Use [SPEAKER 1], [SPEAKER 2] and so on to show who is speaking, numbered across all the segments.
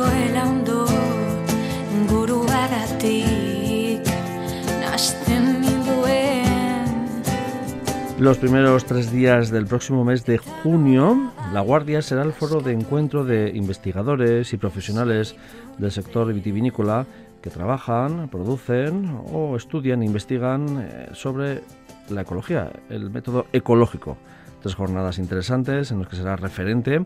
[SPEAKER 1] ondo nasten los primeros tres días del próximo mes de junio, La Guardia será el foro de encuentro de investigadores y profesionales del sector vitivinícola que trabajan, producen o estudian e investigan eh, sobre la ecología, el método ecológico. Tres jornadas interesantes en las que será referente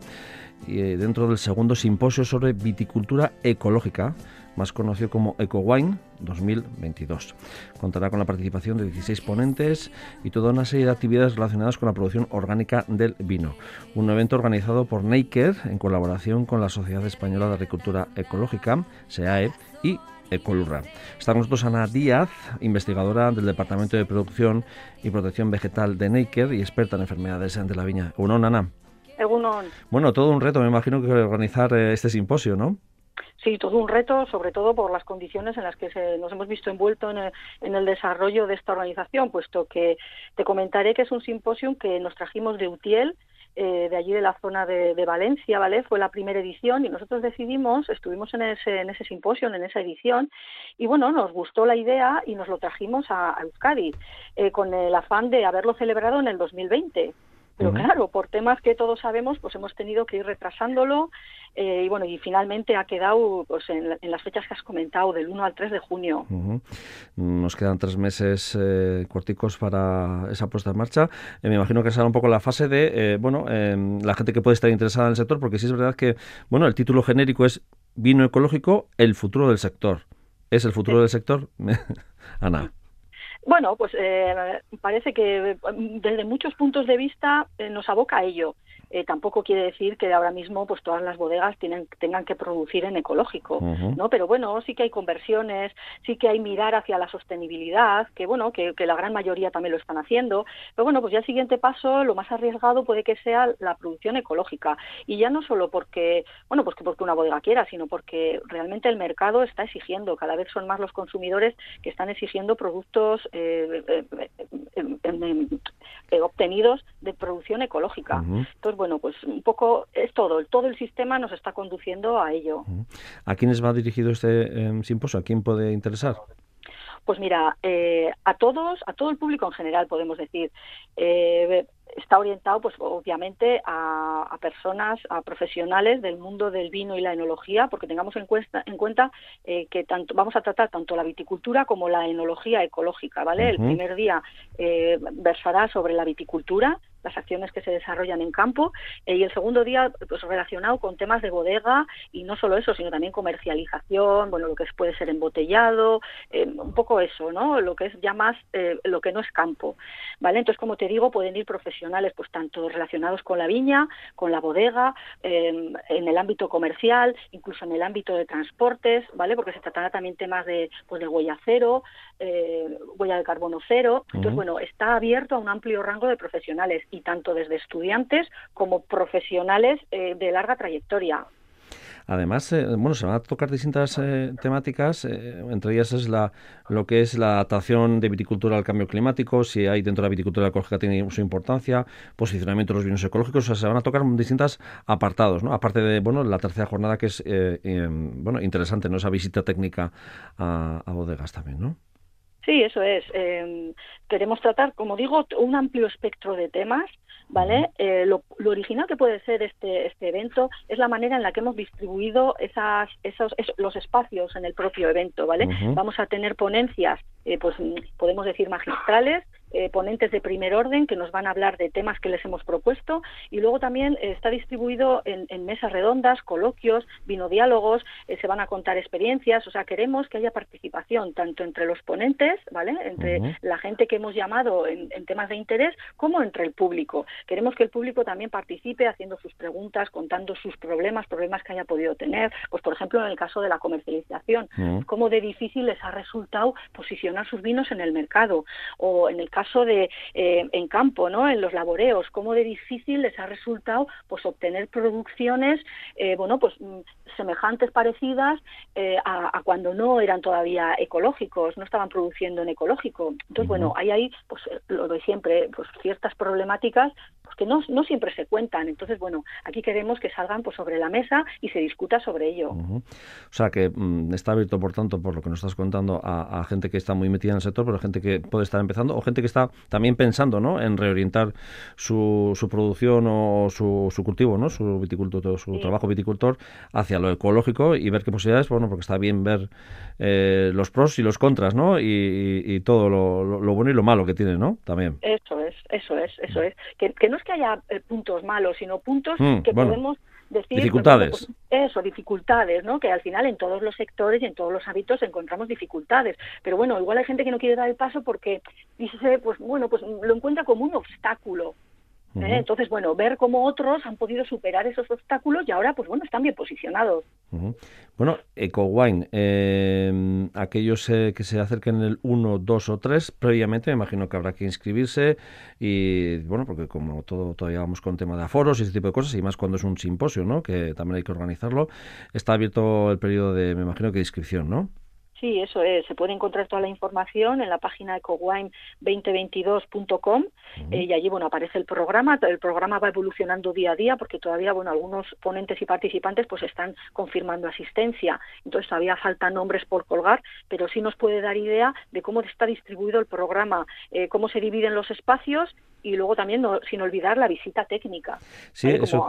[SPEAKER 1] dentro del segundo simposio sobre viticultura ecológica más conocido como EcoWine 2022. Contará con la participación de 16 ponentes y toda una serie de actividades relacionadas con la producción orgánica del vino. Un evento organizado por Naked en colaboración con la Sociedad Española de Agricultura Ecológica, SEAE, y Ecolurra. Está con nosotros Ana Díaz, investigadora del Departamento de Producción y Protección Vegetal de Naked y experta en enfermedades de la viña.
[SPEAKER 2] Uno,
[SPEAKER 1] Ana. Bueno, todo un reto, me imagino que organizar eh, este simposio, ¿no?
[SPEAKER 2] Sí, todo un reto, sobre todo por las condiciones en las que nos hemos visto envueltos en el, desarrollo de esta organización, puesto que te comentaré que es un simposio que nos trajimos de Utiel, eh, de allí de la zona de, Valencia, ¿vale? Fue la primera edición y nosotros decidimos, estuvimos en ese, en ese simposio, en esa edición, y bueno, nos gustó la idea y nos lo trajimos a, Euskadi, eh, con el afán de haberlo celebrado en el 2020. Pero claro, por temas que todos sabemos, pues hemos tenido que ir retrasándolo eh, y bueno, y finalmente ha quedado pues en, las fechas que has comentado, del 1 al 3 de junio.
[SPEAKER 1] Nos quedan tres meses eh, corticos para esa puesta en marcha. Eh, me imagino que será un poco la fase de, bueno, em, la gente que puede estar interesada en el sector, porque sí es verdad que, bueno, el título genérico es Vino ecológico, el futuro del sector. ¿Es el futuro del sector? Ana.
[SPEAKER 2] Bueno, pues eh, parece que desde muchos puntos de vista eh, nos aboca a ello. Eh, tampoco quiere decir que ahora mismo pues todas las bodegas tienen, tengan que producir en ecológico, ¿no? Pero bueno, sí que hay conversiones, sí que hay mirar hacia la sostenibilidad, que bueno, que, la gran mayoría también lo están haciendo. Pero bueno, pues ya el siguiente paso, lo más arriesgado puede que sea la producción ecológica. Y ya no solo porque, bueno, pues que porque una bodega quiera, sino porque realmente el mercado está exigiendo, cada vez son más los consumidores que están exigiendo productos eh, eh, obtenidos de producción ecológica. Entonces, bueno, pues un poco es todo, todo el sistema nos está conduciendo a ello.
[SPEAKER 1] ¿A quiénes va dirigido este em, simposio? ¿A quién puede interesar?
[SPEAKER 2] Pues mira, eh, a todos, a todo el público en general, podemos decir. Eh, está orientado, pues obviamente, a, personas, a profesionales del mundo del vino y la enología, porque tengamos en cuenta, en cuenta eh, que tanto vamos a tratar tanto la viticultura como la enología ecológica, ¿vale? El primer día versará sobre la viticultura, las acciones que se desarrollan en campo eh, y el segundo día pues relacionado con temas de bodega y no solo eso sino también comercialización bueno lo que puede ser embotellado eh, un poco eso no lo que es ya más eh, lo que no es campo vale entonces como te digo pueden ir profesionales pues tanto relacionados con la viña con la bodega en el ámbito comercial incluso en el ámbito de transportes vale porque se tratará también temas de pues de huella cero huella de carbono cero. Entonces bueno está abierto a un amplio rango de profesionales y tanto desde estudiantes como profesionales eh, de larga trayectoria.
[SPEAKER 1] Además, eh, bueno, se van a tocar distintas eh, temáticas, entre ellas es la, lo que es la adaptación de viticultura al cambio climático, si hay dentro de la viticultura ecológica tiene su importancia, posicionamiento de los vinos ecológicos, o sea, se van a tocar distintos apartados, ¿no? Aparte de, bueno, la tercera jornada que es, bueno, interesante, ¿no? Esa visita técnica a, a bodegas también, ¿no?
[SPEAKER 2] Sí, eso es. Em, queremos tratar, como digo, un amplio espectro de temas, ¿vale? Eh, lo, original que puede ser este, este evento es la manera en la que hemos distribuido esas, esos, los espacios en el propio evento, ¿vale? Vamos a tener ponencias, eh, pues podemos decir magistrales, eh, ponentes de primer orden que nos van a hablar de temas que les hemos propuesto y luego también eh, está distribuido en, mesas redondas, coloquios, vinodiálogos, eh, se van a contar experiencias, o sea, queremos que haya participación tanto entre los ponentes, ¿vale? Entre la gente que hemos llamado en, temas de interés como entre el público. Queremos que el público también participe haciendo sus preguntas, contando sus problemas, problemas que haya podido tener, pues por ejemplo en el caso de la comercialización, cómo de difícil les ha resultado posicionar sus vinos en el mercado o en el caso caso de eh, en campo, ¿no? En los laboreos, cómo de difícil les ha resultado pues obtener producciones, eh, bueno, pues mm, semejantes, parecidas eh, a, cuando no eran todavía ecológicos, no estaban produciendo en ecológico. Entonces, bueno, hay ahí, pues lo de siempre, pues ciertas problemáticas pues, que no, no siempre se cuentan. Entonces, bueno, aquí queremos que salgan pues sobre la mesa y se discuta sobre ello. O
[SPEAKER 1] sea que mm, está abierto, por tanto, por lo que nos estás contando, a, a gente que está muy metida en el sector, pero gente que puede estar empezando o gente que está también pensando ¿no? en reorientar su, su producción o su, su cultivo, ¿no? su viticultor, su trabajo viticultor hacia lo ecológico y ver qué posibilidades, bueno, porque está bien ver eh, los pros y los contras, ¿no? Y, todo lo, bueno y lo malo que tiene, ¿no? También.
[SPEAKER 2] Eso es, eso es, eso es. Que, no es que haya eh, puntos malos, sino puntos mm, que podemos decir...
[SPEAKER 1] Dificultades.
[SPEAKER 2] Pues, eso, dificultades, ¿no? Que al final en todos los sectores y en todos los hábitos encontramos dificultades. Pero bueno, igual hay gente que no quiere dar el paso porque dice, pues bueno, pues lo encuentra como un obstáculo. ¿Eh? Entonces, bueno, ver cómo otros han podido superar esos obstáculos y ahora, pues bueno, están bien posicionados.
[SPEAKER 1] Bueno, EcoWine, eh, aquellos eh, que se acerquen en el 1, 2 o 3, previamente me imagino que habrá que inscribirse y, bueno, porque como todo todavía vamos con tema de aforos y ese tipo de cosas, y más cuando es un simposio, ¿no?, que también hay que organizarlo, está abierto el periodo de, me imagino que de inscripción, ¿no?
[SPEAKER 2] Sí, eso es. Se puede encontrar toda la información en la página ecowine2022.com eh, y allí, bueno, aparece el programa. El programa va evolucionando día a día porque todavía, bueno, algunos ponentes y participantes pues están confirmando asistencia. Entonces todavía faltan nombres por colgar, pero sí nos puede dar idea de cómo está distribuido el programa, eh, cómo se dividen los espacios y luego también, sin olvidar, la visita técnica.
[SPEAKER 1] Sí, eso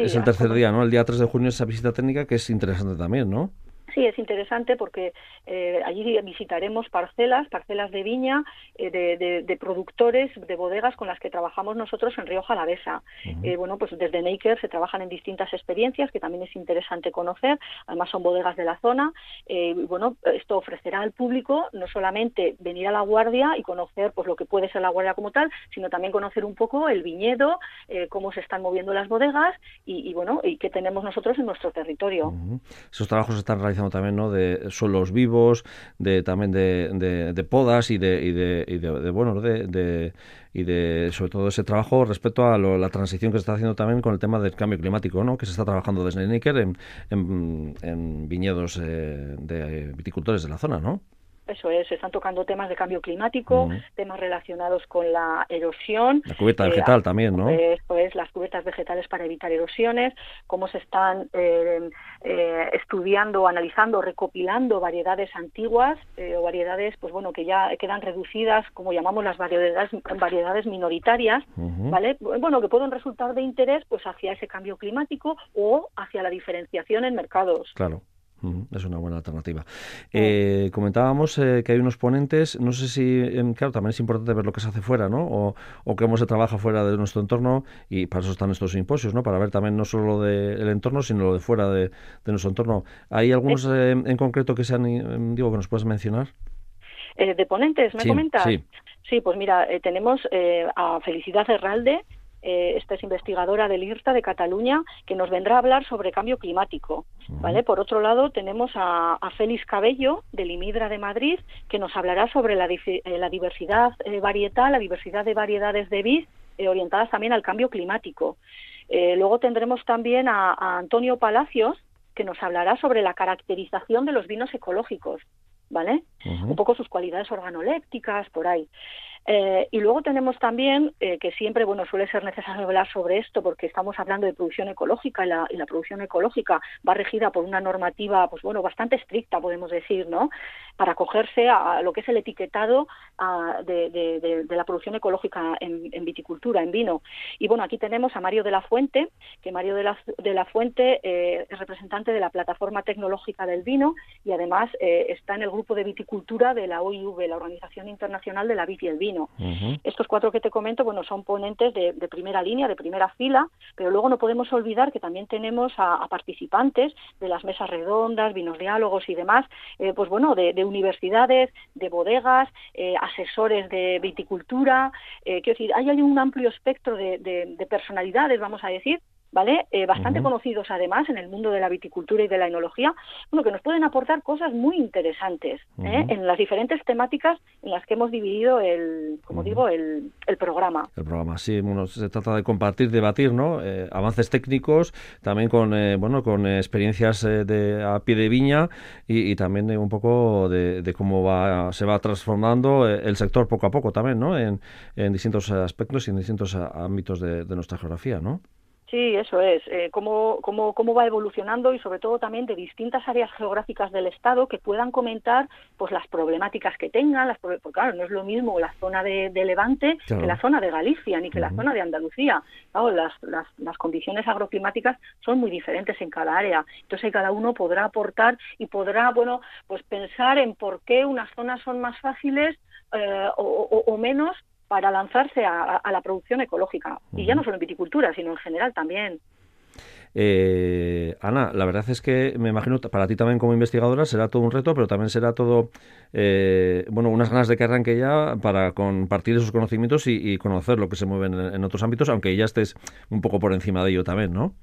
[SPEAKER 1] es el tercer día, ¿no? El día 3 de junio esa visita técnica que es interesante también, ¿no?
[SPEAKER 2] Sí, es interesante porque eh, allí visitaremos parcelas, parcelas de viña, eh, de, productores, de bodegas con las que trabajamos nosotros en Río Jalavesa. Eh, bueno, pues desde Naker se trabajan en distintas experiencias que también es interesante conocer. Además son bodegas de la zona. y bueno, esto ofrecerá al público no solamente venir a la guardia y conocer pues lo que puede ser la guardia como tal, sino también conocer un poco el viñedo, cómo se están moviendo las bodegas y, bueno, y qué tenemos nosotros en nuestro territorio.
[SPEAKER 1] Esos trabajos están también, ¿no? De suelos vivos, de también de, de, podas y de, y de, y de, bueno, de, y de sobre todo ese trabajo respecto a la transición que se está haciendo también con el tema del cambio climático, ¿no? Que se está trabajando desde Níker en, en, viñedos eh, de viticultores de la zona, ¿no?
[SPEAKER 2] Eso es, se están tocando temas de cambio climático, temas relacionados con la erosión.
[SPEAKER 1] La cubierta eh, vegetal también, ¿no?
[SPEAKER 2] Eso es, las cubiertas vegetales para evitar erosiones, cómo se están eh, eh, estudiando, analizando, recopilando variedades antiguas o variedades, pues bueno, que ya quedan reducidas, como llamamos las variedades, variedades minoritarias, ¿vale? Bueno, que pueden resultar de interés, pues hacia ese cambio climático o hacia la diferenciación en mercados.
[SPEAKER 1] Claro. Es una buena alternativa. Eh, comentábamos eh, que hay unos ponentes, no sé si, em, claro, también es importante ver lo que se hace fuera, ¿no? O, o cómo se trabaja fuera de nuestro entorno y para eso están estos simposios, ¿no? Para ver también no solo lo del entorno, sino lo de fuera de, nuestro entorno. ¿Hay algunos eh, en concreto que sean, em, digo, que nos puedes mencionar?
[SPEAKER 2] de ponentes, ¿me comentas? Sí. sí, pues mira, tenemos a Felicidad Herralde, eh, esta es investigadora del IRTA de Cataluña, que nos vendrá a hablar sobre cambio climático. ¿vale? Por otro lado, tenemos a, Félix Cabello, del IMIDRA de Madrid, que nos hablará sobre la, eh, diversidad eh, varietal, la diversidad de variedades de vid orientadas también al cambio climático. luego tendremos también a, Antonio Palacios, que nos hablará sobre la caracterización de los vinos ecológicos. ¿Vale? Un poco sus cualidades organolépticas, por ahí. Eh, y luego tenemos también eh, que siempre bueno suele ser necesario hablar sobre esto porque estamos hablando de producción ecológica y la, producción ecológica va regida por una normativa pues bueno bastante estricta podemos decir no para acogerse a lo que es el etiquetado de, la producción ecológica en, viticultura, en vino. Y bueno, aquí tenemos a Mario de la Fuente, que Mario de la, Fuente eh, es representante de la Plataforma Tecnológica del Vino y además está en el grupo de viticultura de la OIV, la Organización Internacional de la Vid y el Vino. Estos cuatro que te comento, bueno, son ponentes de, primera línea, de primera fila, pero luego no podemos olvidar que también tenemos a, participantes de las mesas redondas, vinos diálogos y demás, eh, pues bueno, de, de universidades, de bodegas, eh, asesores de viticultura, eh, quiero decir, hay un amplio espectro de personalidades, vamos a decir, ¿vale? Eh, bastante conocidos además en el mundo de la viticultura y de la enología, bueno, que nos pueden aportar cosas muy interesantes ¿eh? en las diferentes temáticas en las que hemos dividido el, como digo, el, el, programa.
[SPEAKER 1] El programa, sí, bueno, se trata de compartir, debatir, ¿no? Eh, avances técnicos, también con, bueno, con experiencias de, a pie de viña y, también un poco de, cómo va, se va transformando el sector poco a poco también, ¿no? En, en distintos aspectos y en distintos ámbitos de, de nuestra geografía, ¿no?
[SPEAKER 2] Sí, eso es. Eh, cómo, cómo, cómo va evolucionando y sobre todo también de distintas áreas geográficas del Estado que puedan comentar pues las problemáticas que tengan. Las, porque claro, no es lo mismo la zona de, Levante que la zona de Galicia ni que la zona de Andalucía. las, las, las, condiciones agroclimáticas son muy diferentes en cada área. Entonces cada uno podrá aportar y podrá, bueno, pues pensar en por qué unas zonas son más fáciles eh, o, o menos para lanzarse a, la producción ecológica. Y ya no solo en viticultura, sino en general también.
[SPEAKER 1] Eh, Ana, la verdad es que me imagino para ti también como investigadora será todo un reto, pero también será todo, eh, bueno, unas ganas de que arranque ya para compartir esos conocimientos y, conocer lo que se mueve en, otros ámbitos, aunque ya estés un poco por encima de ello también, ¿no?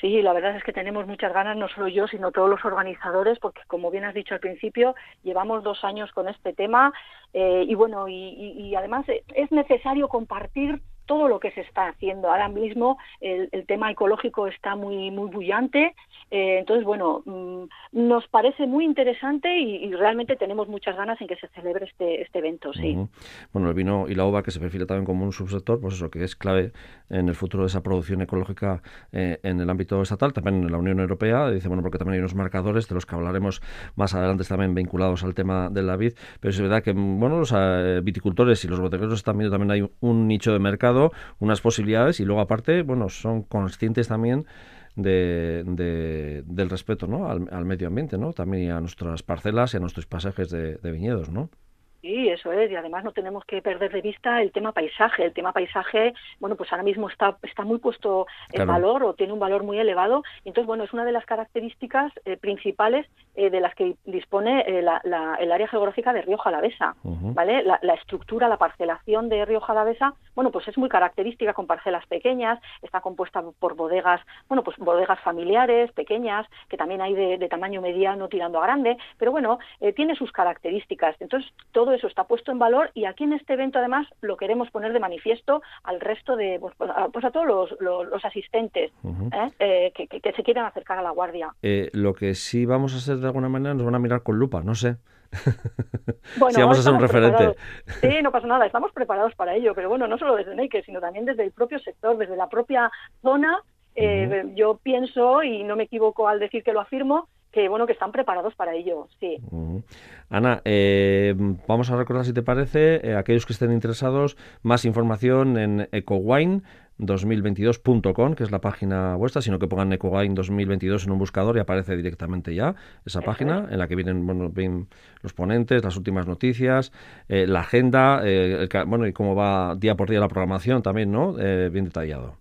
[SPEAKER 2] Sí, la verdad es que tenemos muchas ganas, no solo yo, sino todos los organizadores, porque como bien has dicho al principio, llevamos dos años con este tema eh, y bueno, y, además es necesario compartir todo lo que se está haciendo. Ahora mismo el, tema ecológico está muy, muy bullante, eh, entonces, bueno, mm, nos parece muy interesante y, realmente tenemos muchas ganas en que se celebre este, este evento, sí.
[SPEAKER 1] Bueno, el vino y la uva, que se perfila también como un subsector, pues eso, que es clave en el futuro de esa producción ecológica eh, en el ámbito estatal, también en la Unión Europea, dice, bueno, porque también hay unos marcadores de los que hablaremos más adelante también vinculados al tema de la vid, pero es verdad que, bueno, los eh, viticultores y los botegueros están viendo también hay un nicho de mercado unas posibilidades y luego aparte, bueno, son conscientes también de, del respeto ¿no? al, medio ambiente, ¿no? También a nuestras parcelas y a nuestros pasajes de, de viñedos, ¿no?
[SPEAKER 2] Sí, eso es, y además no tenemos que perder de vista el tema paisaje. El tema paisaje, bueno, pues ahora mismo está, está muy puesto en valor o tiene un valor muy elevado. Entonces, bueno, es una de las características eh, principales eh, de las que dispone eh, el área geográfica de Río Jalavesa, ¿vale? La, estructura, la parcelación de Río Jalavesa, bueno, pues es muy característica con parcelas pequeñas, está compuesta por bodegas, bueno, pues bodegas familiares, pequeñas, que también hay de, de tamaño mediano tirando a grande, pero bueno, tiene sus características. Entonces, todo eso está puesto en valor y aquí en este evento además lo queremos poner de manifiesto al resto de, pues, pues, pues a, todos los, asistentes ¿eh? Eh, que, se quieran acercar a la guardia.
[SPEAKER 1] Eh, lo que sí vamos a hacer de alguna manera nos van a mirar con lupa, no sé. Bueno, si vamos a ser un referente.
[SPEAKER 2] Sí, no pasa nada, estamos preparados para ello, pero bueno, no solo desde Naked, sino también desde el propio sector, desde la propia zona. Yo pienso, y no me equivoco al decir que lo afirmo, que bueno que están preparados para ello, sí.
[SPEAKER 1] Ana, eh, vamos a recordar si te parece, eh, aquellos que estén interesados, más información en ecowine2022.com, que es la página vuestra, sino que pongan Ecowine 2022 en un buscador y aparece directamente ya esa página en la que vienen bueno, los ponentes, las últimas noticias, eh, la agenda, bueno, y cómo va día por día la programación también, ¿no? bien detallado.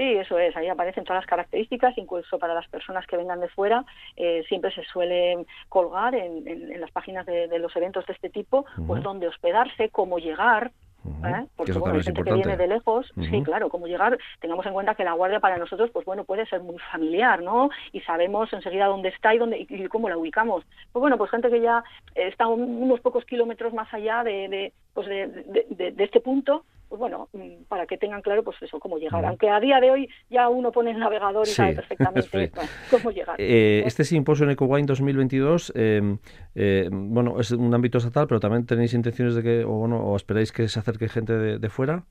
[SPEAKER 2] Sí, eso es, ahí aparecen todas las características, incluso para las personas que vengan de fuera, eh, siempre se suele colgar en, las páginas de, los eventos de este tipo, pues dónde hospedarse, cómo llegar, ¿eh? Porque bueno, hay gente que viene de lejos, sí, claro, cómo llegar, tengamos en cuenta que la guardia para nosotros, pues bueno, puede ser muy familiar, ¿no? Y sabemos enseguida dónde está y dónde y, cómo la ubicamos. Pues bueno, pues gente que ya está unos pocos kilómetros más allá de, de pues de, de, este punto, pues bueno, mm, para que tengan claro pues eso, cómo llegar. Aunque a día de hoy ya uno pone el navegador y sabe perfectamente cómo llegar.
[SPEAKER 1] Eh, este simposio en EcoWine 2022, em, eh, bueno, es un ámbito estatal, pero también tenéis intenciones de que, o bueno, o esperáis que se acerque gente de fuera.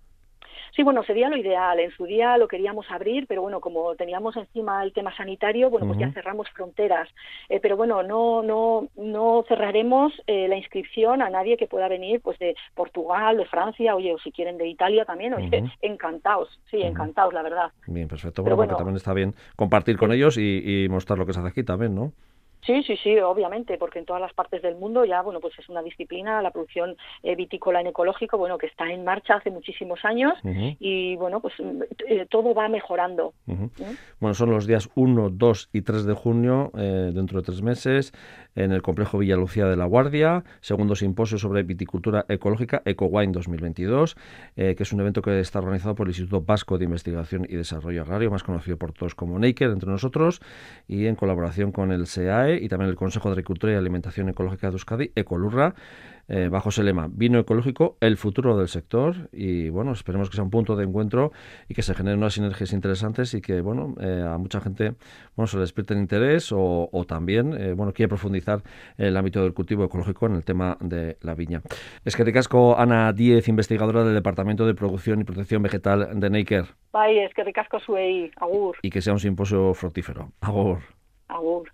[SPEAKER 2] Sí, bueno, sería lo ideal. En su día lo queríamos abrir, pero bueno, como teníamos encima el tema sanitario, bueno, pues ya cerramos fronteras. Eh, pero bueno, no, no, no cerraremos eh, la inscripción a nadie que pueda venir, pues de Portugal, de Francia, oye, o si quieren de Italia también, oye, encantados, sí, encantados, la verdad.
[SPEAKER 1] Bien, perfecto. Bueno, porque también está bien compartir con ellos y, y mostrar lo que se hace aquí también, ¿no?
[SPEAKER 2] Sí, sí, sí, obviamente, porque en todas las partes del mundo ya, bueno, pues es una disciplina, la producción eh, vitícola en ecológico, bueno, que está en marcha hace muchísimos años y, bueno, pues eh, todo va mejorando.
[SPEAKER 1] Bueno, son los días 1, 2 y 3 de junio, eh, dentro de tres meses, en el complejo Villa Lucía de la Guardia, segundo simposio sobre viticultura ecológica, EcoWine 2022, que es un evento que está organizado por el Instituto Vasco de Investigación y Desarrollo Agrario, más conocido por todos como Naker, entre nosotros, y en colaboración con el SEAE y también el Consejo de Agricultura y Alimentación Ecológica de Euskadi, Ecolurra, eh, bajo ese lema, vino ecológico, el futuro del sector y bueno, esperemos que sea un punto de encuentro y que se generen unas sinergias interesantes y que bueno, eh, a mucha gente bueno, se le despierte el interés o, también eh, bueno, quiere profundizar en el ámbito del cultivo ecológico en el tema de la viña. Es que ricasco Ana Díez, investigadora del Departamento de Producción y Protección Vegetal de Neiker.
[SPEAKER 2] Bai, es que ricasco suei. Agur.
[SPEAKER 1] Y que sea un simposio fructífero. Agur.
[SPEAKER 2] Agur.